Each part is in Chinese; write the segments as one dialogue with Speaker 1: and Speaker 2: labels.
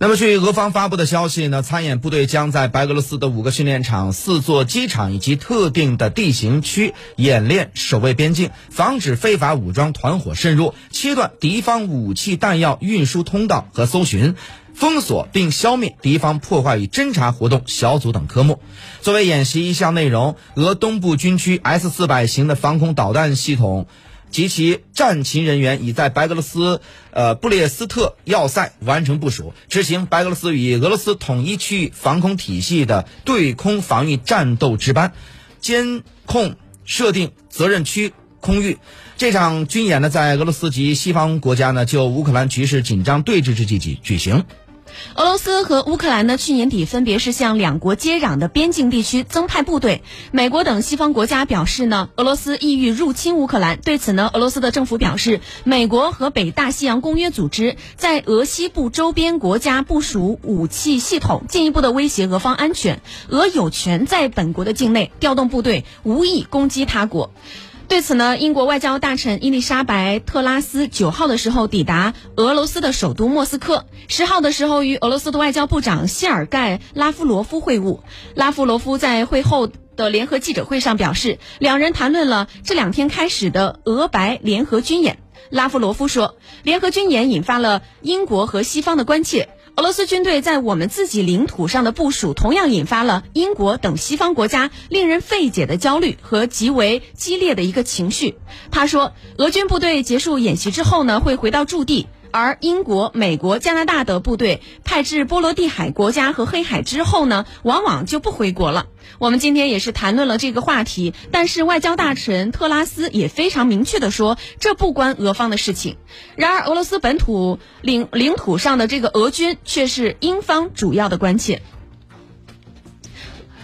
Speaker 1: 那么，据俄方发布的消息呢，参演部队将在白俄罗斯的五个训练场、四座机场以及特定的地形区演练守卫边境，防止非法武装团伙渗入，切断敌方武器弹药运输通道和搜寻。封锁并消灭敌方破坏与侦察活动小组等科目。作为演习一项内容，俄东部军区 S 四百型的防空导弹系统及其战勤人员已在白俄罗斯呃布列斯特要塞完成部署，执行白俄罗斯与俄罗斯统一区域防空体系的对空防御战斗值班，监控设定责任区空域。这场军演呢，在俄罗斯及西方国家呢就乌克兰局势紧张对峙之际举举行。
Speaker 2: 俄罗斯和乌克兰呢，去年底分别是向两国接壤的边境地区增派部队。美国等西方国家表示呢，俄罗斯意欲入侵乌克兰。对此呢，俄罗斯的政府表示，美国和北大西洋公约组织在俄西部周边国家部署武器系统，进一步的威胁俄方安全。俄有权在本国的境内调动部队，无意攻击他国。对此呢，英国外交大臣伊丽莎白·特拉斯九号的时候抵达俄罗斯的首都莫斯科，十号的时候与俄罗斯的外交部长谢尔盖·拉夫罗夫会晤。拉夫罗夫在会后的联合记者会上表示，两人谈论了这两天开始的俄白联合军演。拉夫罗夫说，联合军演引发了英国和西方的关切。俄罗斯军队在我们自己领土上的部署，同样引发了英国等西方国家令人费解的焦虑和极为激烈的一个情绪。他说，俄军部队结束演习之后呢，会回到驻地。而英国、美国、加拿大的部队派至波罗的海国家和黑海之后呢，往往就不回国了。我们今天也是谈论了这个话题，但是外交大臣特拉斯也非常明确的说，这不关俄方的事情。然而，俄罗斯本土领领土上的这个俄军却是英方主要的关切。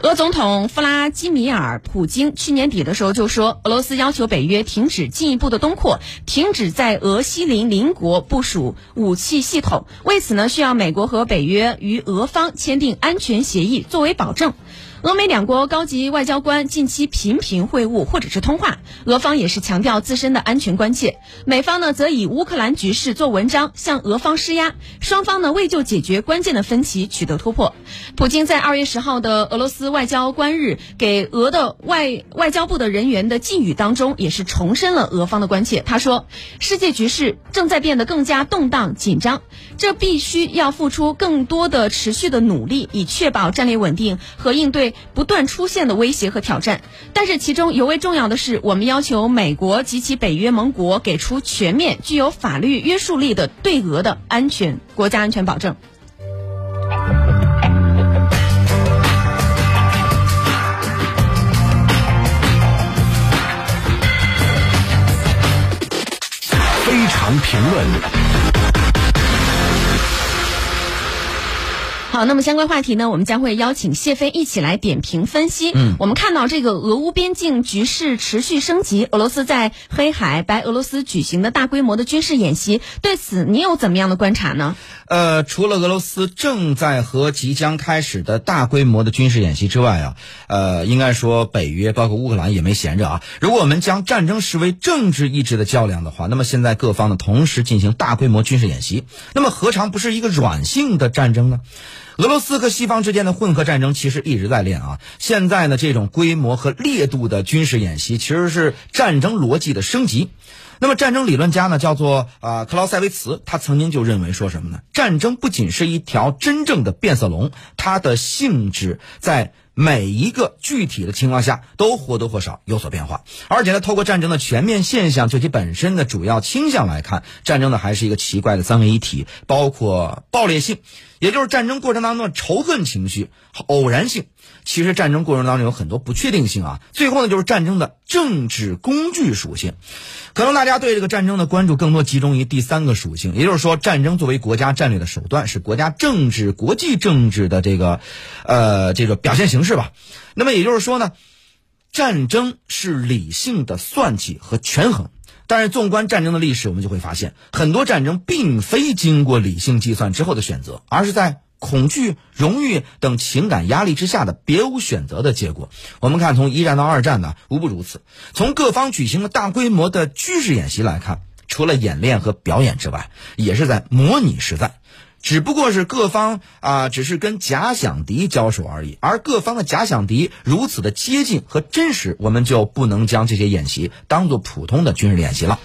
Speaker 2: 俄总统弗拉基米尔·普京去年底的时候就说，俄罗斯要求北约停止进一步的东扩，停止在俄西邻邻国部署武器系统。为此呢，需要美国和北约与俄方签订安全协议作为保证。俄美两国高级外交官近期频频会晤或者是通话，俄方也是强调自身的安全关切，美方呢则以乌克兰局势做文章，向俄方施压，双方呢未就解决关键的分歧取得突破。普京在二月十号的俄罗斯外交官日给俄的外外交部的人员的寄语当中，也是重申了俄方的关切。他说，世界局势正在变得更加动荡紧张，这必须要付出更多的持续的努力，以确保战略稳定和应对。不断出现的威胁和挑战，但是其中尤为重要的是，我们要求美国及其北约盟国给出全面、具有法律约束力的对俄的安全国家安全保证。
Speaker 3: 非常评论。
Speaker 2: 好，那么相关话题呢，我们将会邀请谢飞一起来点评分析。
Speaker 1: 嗯，
Speaker 2: 我们看到这个俄乌边境局势持续升级，俄罗斯在黑海、白俄罗斯举行的大规模的军事演习，对此你有怎么样的观察呢？
Speaker 1: 呃，除了俄罗斯正在和即将开始的大规模的军事演习之外啊，呃，应该说北约包括乌克兰也没闲着啊。如果我们将战争视为政治意志的较量的话，那么现在各方呢同时进行大规模军事演习，那么何尝不是一个软性的战争呢？俄罗斯和西方之间的混合战争其实一直在练啊。现在呢，这种规模和烈度的军事演习其实是战争逻辑的升级。那么，战争理论家呢，叫做啊克劳塞维茨，他曾经就认为说什么呢？战争不仅是一条真正的变色龙，它的性质在。每一个具体的情况下都或多或少有所变化，而且呢，透过战争的全面现象就其本身的主要倾向来看，战争呢还是一个奇怪的三位一体，包括爆裂性，也就是战争过程当中的仇恨情绪、偶然性。其实战争过程当中有很多不确定性啊。最后呢，就是战争的政治工具属性。可能大家对这个战争的关注更多集中于第三个属性，也就是说，战争作为国家战略的手段，是国家政治、国际政治的这个，呃，这个表现形式吧。那么也就是说呢，战争是理性的算计和权衡。但是纵观战争的历史，我们就会发现，很多战争并非经过理性计算之后的选择，而是在。恐惧、荣誉等情感压力之下的别无选择的结果。我们看，从一战到二战呢，无不如此。从各方举行的大规模的军事演习来看，除了演练和表演之外，也是在模拟实战。只不过是各方啊，只是跟假想敌交手而已。而各方的假想敌如此的接近和真实，我们就不能将这些演习当做普通的军事演习了。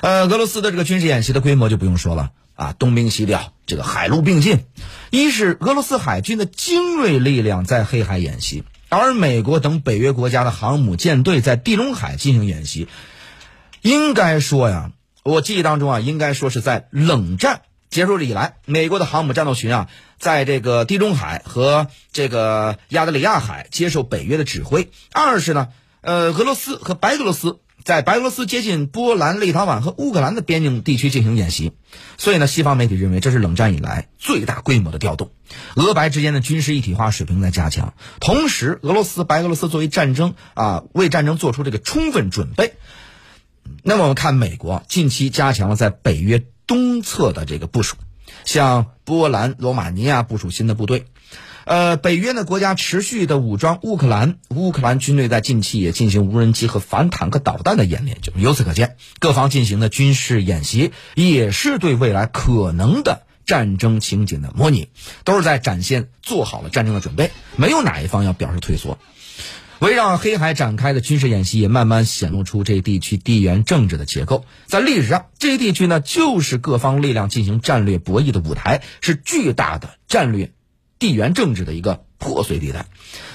Speaker 1: 呃，俄罗斯的这个军事演习的规模就不用说了啊，东兵西调，这个海陆并进。一是俄罗斯海军的精锐力量在黑海演习，而美国等北约国家的航母舰队在地中海进行演习。应该说呀，我记忆当中啊，应该说是在冷战结束以来，美国的航母战斗群啊，在这个地中海和这个亚得里亚海接受北约的指挥。二是呢，呃，俄罗斯和白俄罗斯在白俄罗斯接近波兰、立陶宛和乌克兰的边境地区进行演习。所以呢，西方媒体认为这是冷战以来最大规模的调动，俄白之间的军事一体化水平在加强。同时，俄罗斯、白俄罗斯作为战争啊，为战争做出这个充分准备。那么我们看美国近期加强了在北约东侧的这个部署，向波兰、罗马尼亚部署新的部队。呃，北约呢国家持续的武装乌克兰，乌克兰军队在近期也进行无人机和反坦克导弹的演练。就由此可见，各方进行的军事演习也是对未来可能的战争情景的模拟，都是在展现做好了战争的准备，没有哪一方要表示退缩。围绕黑海展开的军事演习也慢慢显露出这一地区地缘政治的结构。在历史上，这一地区呢就是各方力量进行战略博弈的舞台，是巨大的战略地缘政治的一个破碎地带。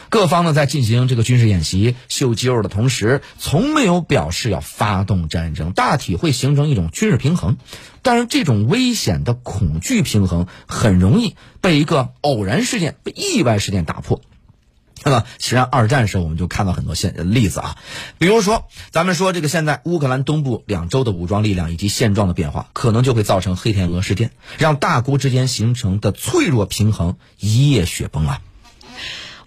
Speaker 1: 各方呢在进行这个军事演习、秀肌肉的同时，从没有表示要发动战争，大体会形成一种军事平衡。但是这种危险的恐惧平衡很容易被一个偶然事件、被意外事件打破。那么，实际上二战时候我们就看到很多现例子啊，比如说，咱们说这个现在乌克兰东部两州的武装力量以及现状的变化，可能就会造成黑天鹅事件，让大国之间形成的脆弱平衡一夜雪崩啊。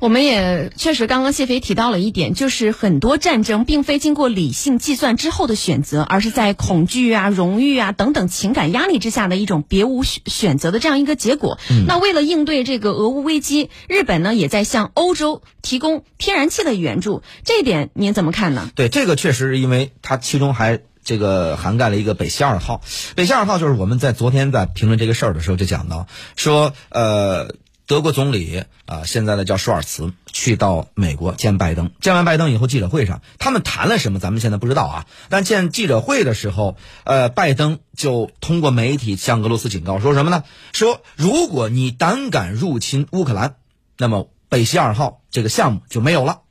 Speaker 2: 我们也确实，刚刚谢飞提到了一点，就是很多战争并非经过理性计算之后的选择，而是在恐惧啊、荣誉啊等等情感压力之下的一种别无选择的这样一个结果。那为了应对这个俄乌危机，日本呢也在向欧洲提供天然气的援助，这一点您怎么看呢？
Speaker 1: 对，这个确实是，因为它其中还这个涵盖了一个北溪二号。北溪二号就是我们在昨天在评论这个事儿的时候就讲到，说呃。德国总理啊，现在呢叫舒尔茨，去到美国见拜登。见完拜登以后，记者会上他们谈了什么，咱们现在不知道啊。但见记者会的时候，呃，拜登就通过媒体向俄罗斯警告，说什么呢？说如果你胆敢入侵乌克兰，那么北溪二号这个项目就没有了。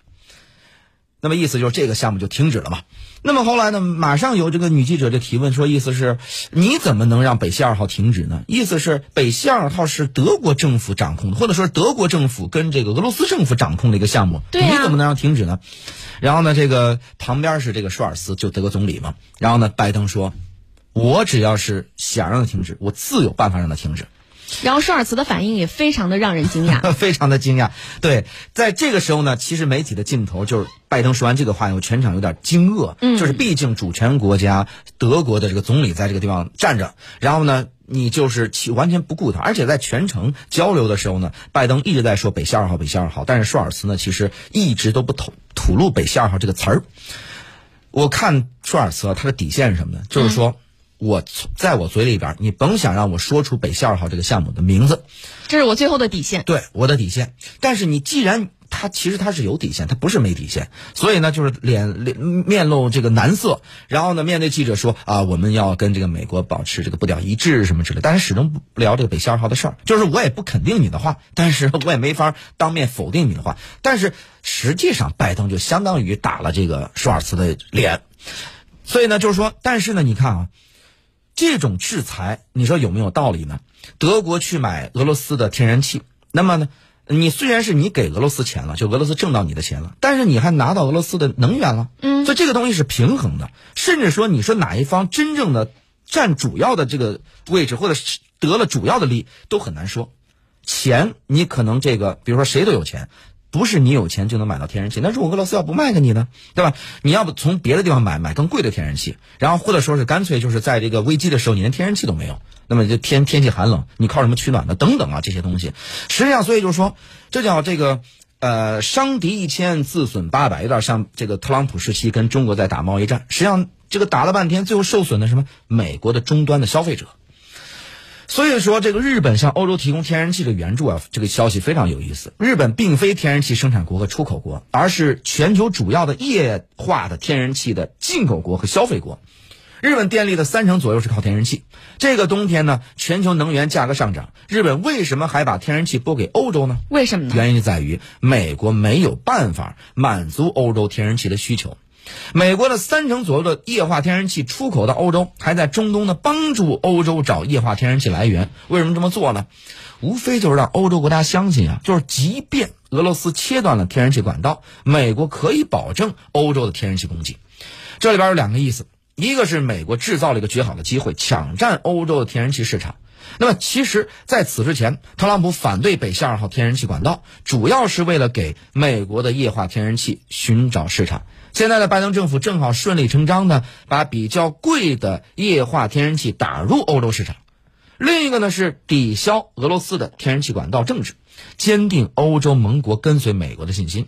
Speaker 1: 那么意思就是这个项目就停止了嘛？那么后来呢？马上有这个女记者就提问说，意思是你怎么能让北溪二号停止呢？意思是北溪二号是德国政府掌控的，或者说德国政府跟这个俄罗斯政府掌控的一个项目，
Speaker 2: 你
Speaker 1: 怎么能让停止呢？然后呢，这个旁边是这个舒尔茨，就德国总理嘛。然后呢，拜登说，我只要是想让它停止，我自有办法让它停止。
Speaker 2: 然后舒尔茨的反应也非常的让人惊讶，
Speaker 1: 非常的惊讶。对，在这个时候呢，其实媒体的镜头就是拜登说完这个话以后，全场有点惊愕。嗯，就是毕竟主权国家德国的这个总理在这个地方站着，然后呢，你就是完全不顾他，而且在全程交流的时候呢，拜登一直在说北溪二号，北溪二号，但是舒尔茨呢，其实一直都不吐吐露北溪二号这个词儿。我看舒尔茨他的底线是什么呢？就是说。我在我嘴里边，你甭想让我说出北溪二号这个项目的名字，
Speaker 2: 这是我最后的底线。
Speaker 1: 对，我的底线。但是你既然他其实他是有底线，他不是没底线，所以呢，就是脸脸面露这个难色，然后呢，面对记者说啊，我们要跟这个美国保持这个步调一致什么之类，但是始终不聊这个北溪二号的事儿。就是我也不肯定你的话，但是我也没法当面否定你的话。但是实际上，拜登就相当于打了这个舒尔茨的脸，所以呢，就是说，但是呢，你看啊。这种制裁，你说有没有道理呢？德国去买俄罗斯的天然气，那么呢，你虽然是你给俄罗斯钱了，就俄罗斯挣到你的钱了，但是你还拿到俄罗斯的能源了，嗯，所以这个东西是平衡的。甚至说，你说哪一方真正的占主要的这个位置，或者是得了主要的利，都很难说。钱，你可能这个，比如说谁都有钱。不是你有钱就能买到天然气，那如果俄罗斯要不卖给你呢，对吧？你要不从别的地方买，买更贵的天然气，然后或者说是干脆就是在这个危机的时候，你连天然气都没有，那么就天天气寒冷，你靠什么取暖呢？等等啊，这些东西，实际上，所以就是说，这叫这个呃，伤敌一千，自损八百，有点像这个特朗普时期跟中国在打贸易战，实际上这个打了半天，最后受损的什么？美国的终端的消费者。所以说，这个日本向欧洲提供天然气的援助啊，这个消息非常有意思。日本并非天然气生产国和出口国，而是全球主要的液化的天然气的进口国和消费国。日本电力的三成左右是靠天然气。这个冬天呢，全球能源价格上涨，日本为什么还把天然气拨给欧洲呢？
Speaker 2: 为什么呢？
Speaker 1: 原因就在于美国没有办法满足欧洲天然气的需求。美国的三成左右的液化天然气出口到欧洲，还在中东呢帮助欧洲找液化天然气来源。为什么这么做呢？无非就是让欧洲国家相信啊，就是即便俄罗斯切断了天然气管道，美国可以保证欧洲的天然气供给。这里边有两个意思。一个是美国制造了一个绝好的机会，抢占欧洲的天然气市场。那么，其实在此之前，特朗普反对北溪二号天然气管道，主要是为了给美国的液化天然气寻找市场。现在的拜登政府正好顺理成章的把比较贵的液化天然气打入欧洲市场。另一个呢是抵消俄罗斯的天然气管道政治，坚定欧洲盟国跟随美国的信心。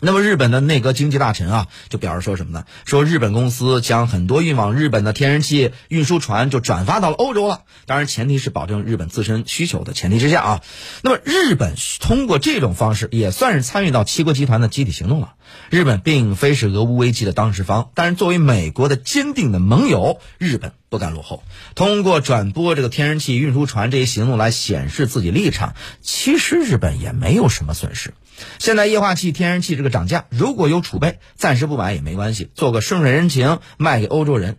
Speaker 1: 那么日本的内阁经济大臣啊，就表示说什么呢？说日本公司将很多运往日本的天然气运输船就转发到了欧洲了。当然，前提是保证日本自身需求的前提之下啊。那么日本通过这种方式也算是参与到七国集团的集体行动了。日本并非是俄乌危机的当事方，但是作为美国的坚定的盟友，日本不敢落后。通过转播这个天然气运输船这一行动来显示自己立场，其实日本也没有什么损失。现在液化气、天然气这个涨价，如果有储备，暂时不买也没关系，做个顺水人情卖给欧洲人。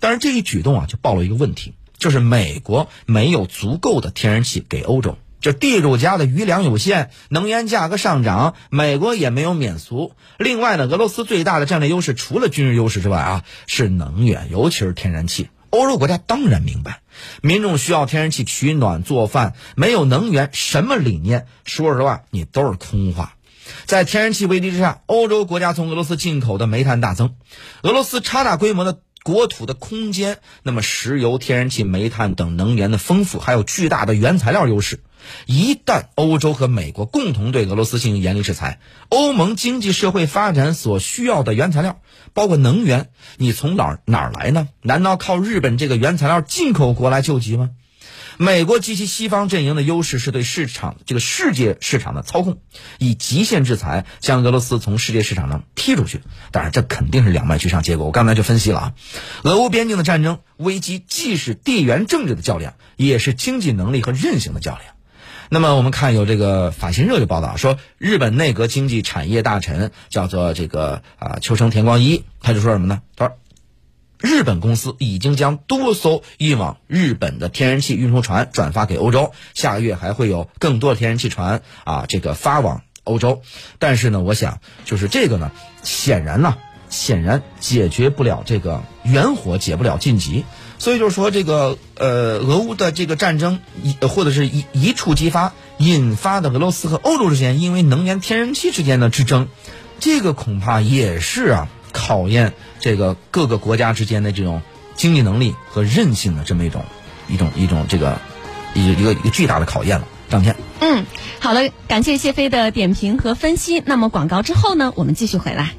Speaker 1: 但是这一举动啊，就暴露一个问题，就是美国没有足够的天然气给欧洲，这地主家的余粮有限，能源价格上涨，美国也没有免俗。另外呢，俄罗斯最大的战略优势除了军事优势之外啊，是能源，尤其是天然气。欧洲国家当然明白，民众需要天然气取暖做饭，没有能源，什么理念？说实话，你都是空话。在天然气危机之下，欧洲国家从俄罗斯进口的煤炭大增，俄罗斯超大规模的国土的空间，那么石油、天然气、煤炭等能源的丰富，还有巨大的原材料优势。一旦欧洲和美国共同对俄罗斯进行严厉制裁，欧盟经济社会发展所需要的原材料，包括能源，你从哪儿哪儿来呢？难道靠日本这个原材料进口国来救急吗？美国及其西方阵营的优势是对市场这个世界市场的操控，以极限制裁将俄罗斯从世界市场上踢出去。当然，这肯定是两败俱伤结果。我刚才就分析了啊，俄乌边境的战争危机既是地缘政治的较量，也是经济能力和韧性的较量。那么我们看有这个法新社就报道说，日本内阁经济产业大臣叫做这个啊秋生田光一，他就说什么呢？他说，日本公司已经将多艘运往日本的天然气运输船转发给欧洲，下个月还会有更多的天然气船啊这个发往欧洲。但是呢，我想就是这个呢，显然呢，显然解决不了这个远火解不了近急。所以就是说，这个呃，俄乌的这个战争一或者是一一触即发，引发的俄罗斯和欧洲之间因为能源、天然气之间的之争，这个恐怕也是啊，考验这个各个国家之间的这种经济能力和韧性的这么一种一种一种这个一一个一个巨大的考验了。张天，
Speaker 2: 嗯，好了，感谢谢飞的点评和分析。那么广告之后呢，我们继续回来。